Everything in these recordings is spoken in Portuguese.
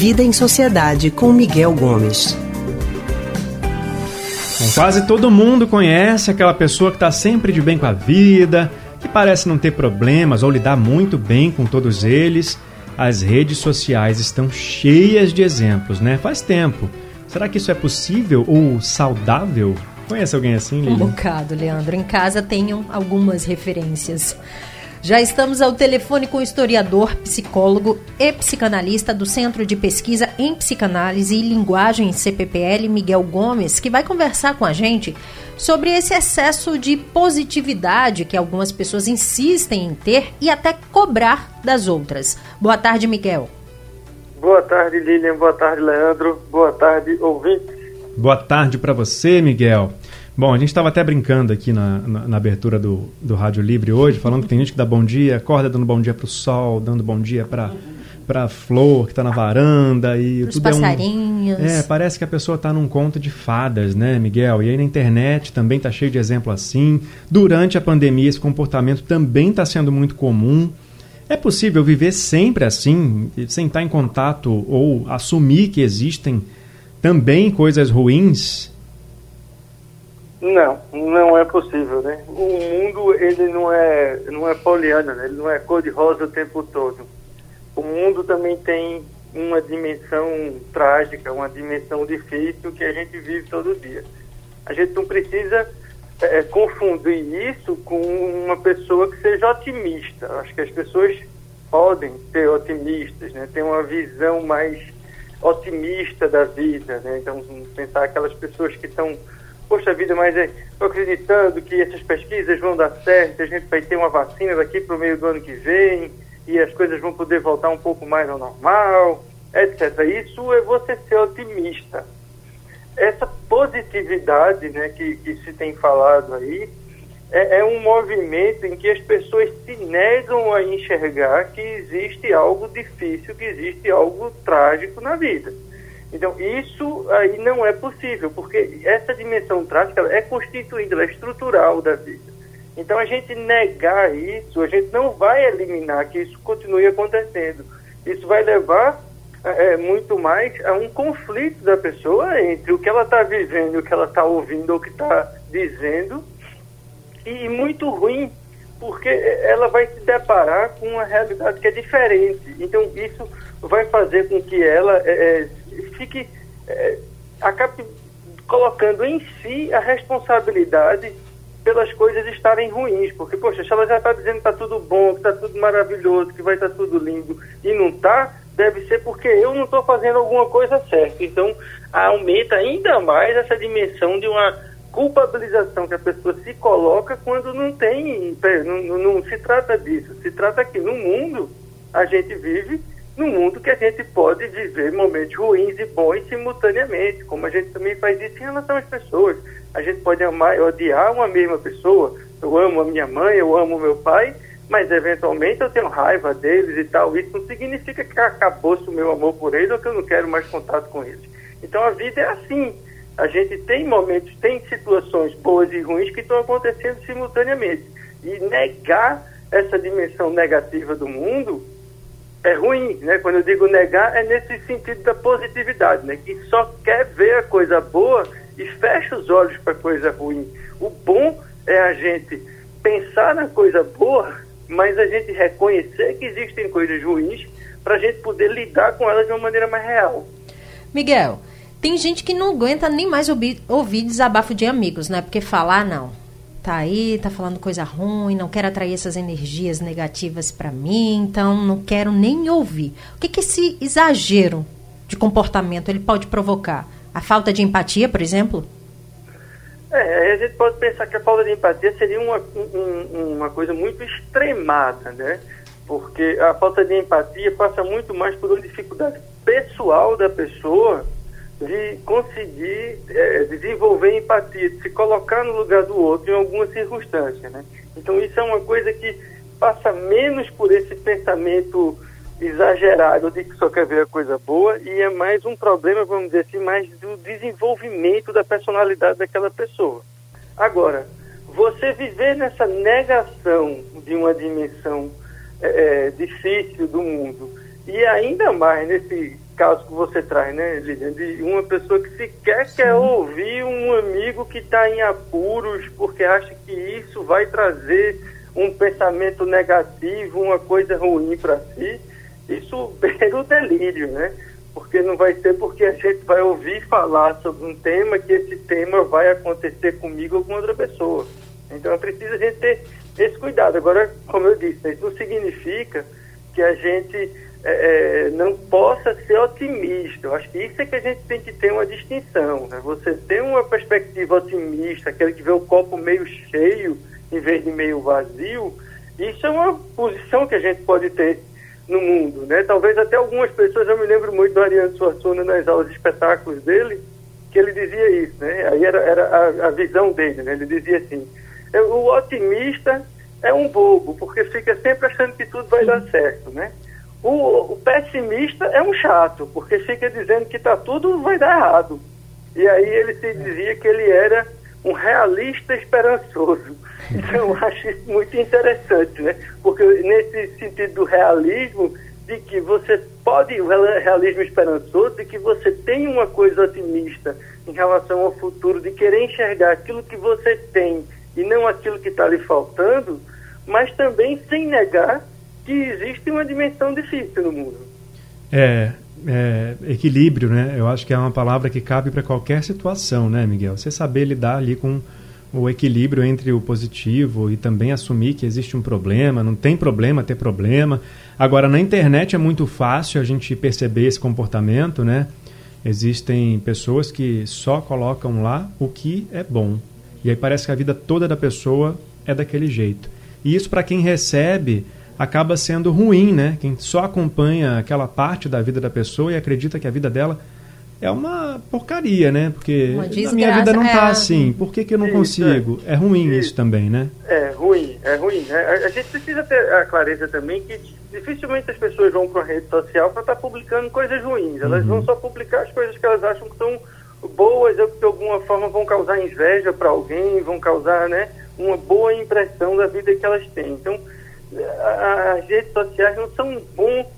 Vida em Sociedade com Miguel Gomes. Bom, quase todo mundo conhece aquela pessoa que está sempre de bem com a vida, que parece não ter problemas ou lidar muito bem com todos eles. As redes sociais estão cheias de exemplos, né? Faz tempo. Será que isso é possível ou saudável? Conhece alguém assim, Lili? Um bocado, Leandro. Em casa tenho algumas referências. Já estamos ao telefone com o historiador, psicólogo e psicanalista do Centro de Pesquisa em Psicanálise e Linguagem CPPL, Miguel Gomes, que vai conversar com a gente sobre esse excesso de positividade que algumas pessoas insistem em ter e até cobrar das outras. Boa tarde, Miguel. Boa tarde, Lilian. Boa tarde, Leandro. Boa tarde, ouvintes. Boa tarde para você, Miguel. Bom, a gente estava até brincando aqui na, na, na, abertura do, do Rádio Livre hoje, falando que tem gente que dá bom dia, acorda dando bom dia para o sol, dando bom dia para para flor que está na varanda e Os tudo passarinhos. É, um, é, parece que a pessoa está num conto de fadas, né, Miguel? E aí na internet também está cheio de exemplo assim. Durante a pandemia esse comportamento também está sendo muito comum. É possível viver sempre assim, sem estar em contato ou assumir que existem também coisas ruins? Não, não é possível, né? O mundo, ele não é, não é poliana, né? ele não é cor-de-rosa o tempo todo. O mundo também tem uma dimensão trágica, uma dimensão difícil que a gente vive todo dia. A gente não precisa é, confundir isso com uma pessoa que seja otimista. Acho que as pessoas podem ser otimistas, né? Ter uma visão mais otimista da vida, né? Então, pensar aquelas pessoas que estão poxa vida, mas estou acreditando que essas pesquisas vão dar certo, a gente vai ter uma vacina daqui para o meio do ano que vem e as coisas vão poder voltar um pouco mais ao normal, etc. Isso é você ser otimista. Essa positividade né, que, que se tem falado aí é, é um movimento em que as pessoas se negam a enxergar que existe algo difícil, que existe algo trágico na vida. Então, isso aí não é possível, porque essa dimensão trágica é constituída, ela é estrutural da vida. Então, a gente negar isso, a gente não vai eliminar que isso continue acontecendo. Isso vai levar é, muito mais a um conflito da pessoa entre o que ela está vivendo, o que ela está ouvindo, ou o que está dizendo, e muito ruim, porque ela vai se deparar com uma realidade que é diferente. Então, isso vai fazer com que ela é, é fique é, acabe colocando em si a responsabilidade pelas coisas estarem ruins, porque, poxa, se ela já está dizendo que está tudo bom, que está tudo maravilhoso, que vai estar tá tudo lindo, e não está, deve ser porque eu não estou fazendo alguma coisa certa. Então, aumenta ainda mais essa dimensão de uma culpabilização que a pessoa se coloca quando não tem, não, não, não se trata disso. Se trata que no mundo a gente vive no mundo que a gente pode viver momentos ruins e bons simultaneamente, como a gente também faz isso em relação às pessoas. A gente pode amar e odiar uma mesma pessoa. Eu amo a minha mãe, eu amo meu pai, mas eventualmente eu tenho raiva deles e tal. Isso não significa que acabou-se o meu amor por eles ou que eu não quero mais contato com eles. Então a vida é assim. A gente tem momentos, tem situações boas e ruins que estão acontecendo simultaneamente. E negar essa dimensão negativa do mundo é ruim, né? Quando eu digo negar, é nesse sentido da positividade, né? Que só quer ver a coisa boa e fecha os olhos para coisa ruim. O bom é a gente pensar na coisa boa, mas a gente reconhecer que existem coisas ruins para a gente poder lidar com elas de uma maneira mais real. Miguel, tem gente que não aguenta nem mais ouvir, ouvir desabafo de amigos, né? Porque falar, não tá aí, tá falando coisa ruim, não quero atrair essas energias negativas para mim, então não quero nem ouvir. O que, que esse exagero de comportamento ele pode provocar? A falta de empatia, por exemplo? É, a gente pode pensar que a falta de empatia seria uma, um, uma coisa muito extremada, né? Porque a falta de empatia passa muito mais por uma dificuldade pessoal da pessoa de conseguir é, desenvolver empatia, de se colocar no lugar do outro em alguma circunstância, né? Então isso é uma coisa que passa menos por esse pensamento exagerado de que só quer ver a coisa boa e é mais um problema, vamos dizer assim, mais do desenvolvimento da personalidade daquela pessoa. Agora, você viver nessa negação de uma dimensão é, é difícil do mundo e ainda mais nesse caso que você traz, né? De uma pessoa que sequer Sim. quer ouvir um amigo que está em apuros porque acha que isso vai trazer um pensamento negativo, uma coisa ruim para si. Isso é o delírio, né? Porque não vai ser porque a gente vai ouvir falar sobre um tema que esse tema vai acontecer comigo ou com outra pessoa. Então é preciso a gente ter esse cuidado. Agora, como eu disse, isso não significa que a gente é, é, não possa ser otimista. Eu acho que isso é que a gente tem que ter uma distinção. Né? Você tem uma perspectiva otimista, aquele que vê o copo meio cheio em vez de meio vazio, isso é uma posição que a gente pode ter no mundo. Né? Talvez até algumas pessoas, eu me lembro muito do Ariano Suassuna nas aulas de espetáculos dele, que ele dizia isso. Né? Aí era, era a, a visão dele. Né? Ele dizia assim, o otimista é um bobo, porque fica sempre achando que tudo vai dar certo, né? O, o pessimista é um chato, porque fica dizendo que tá tudo vai dar errado. E aí ele se dizia que ele era um realista esperançoso. Então eu acho isso muito interessante, né? Porque nesse sentido do realismo, de que você pode, o realismo esperançoso, de que você tem uma coisa otimista em relação ao futuro, de querer enxergar aquilo que você tem e não aquilo que está lhe faltando, mas também sem negar que existe uma dimensão difícil no mundo. É, é, equilíbrio, né? Eu acho que é uma palavra que cabe para qualquer situação, né, Miguel? Você saber lidar ali com o equilíbrio entre o positivo e também assumir que existe um problema, não tem problema ter problema. Agora, na internet é muito fácil a gente perceber esse comportamento, né? Existem pessoas que só colocam lá o que é bom. E aí parece que a vida toda da pessoa é daquele jeito. E isso para quem recebe acaba sendo ruim, né? Quem só acompanha aquela parte da vida da pessoa e acredita que a vida dela é uma porcaria, né? Porque a minha vida não está é... assim. Por que, que eu não isso, consigo? É, é ruim isso. isso. também, né? É ruim, é ruim. Né? A gente precisa ter a clareza também que dificilmente as pessoas vão para a rede social para estar tá publicando coisas ruins. Elas uhum. vão só publicar as coisas que elas acham que são boas ou que de alguma forma vão causar inveja para alguém, vão causar, né? uma boa impressão da vida que elas têm. Então, as redes sociais não são um bom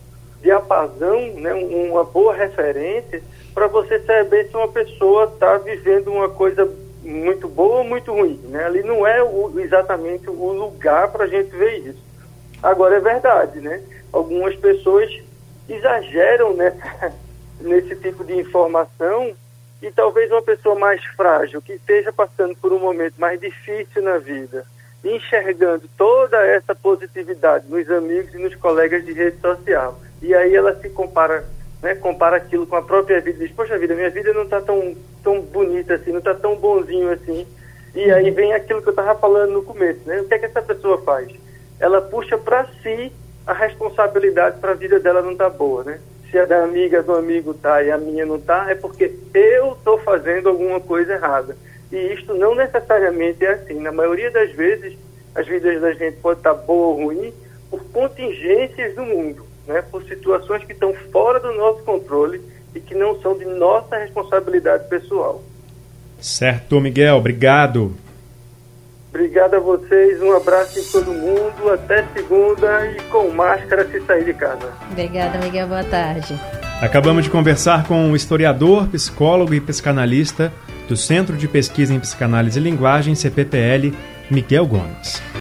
diapasão, né, uma boa referência para você saber se uma pessoa está vivendo uma coisa muito boa ou muito ruim. Né? Ali não é o, exatamente o lugar para a gente ver isso. Agora é verdade, né? Algumas pessoas exageram nessa, nesse tipo de informação e talvez uma pessoa mais frágil, que esteja passando por um momento mais difícil na vida, enxergando toda essa positividade nos amigos e nos colegas de rede social. E aí ela se compara, né, compara aquilo com a própria vida e diz, poxa vida, minha vida não está tão, tão bonita assim, não está tão bonzinho assim. E aí vem aquilo que eu estava falando no começo, né? O que é que essa pessoa faz? Ela puxa para si a responsabilidade para a vida dela não tá boa, né? se a da amiga do amigo tá e a minha não tá, é porque eu estou fazendo alguma coisa errada. E isto não necessariamente é assim. Na maioria das vezes, as vidas da gente pode estar boa ou ruim por contingências do mundo, né? por situações que estão fora do nosso controle e que não são de nossa responsabilidade pessoal. Certo, Miguel, obrigado. Obrigado a vocês, um abraço em todo mundo, até segunda e com máscara se sair de casa. Obrigada, Miguel, boa tarde. Acabamos de conversar com o historiador, psicólogo e psicanalista do Centro de Pesquisa em Psicanálise e Linguagem, CPPL, Miguel Gomes.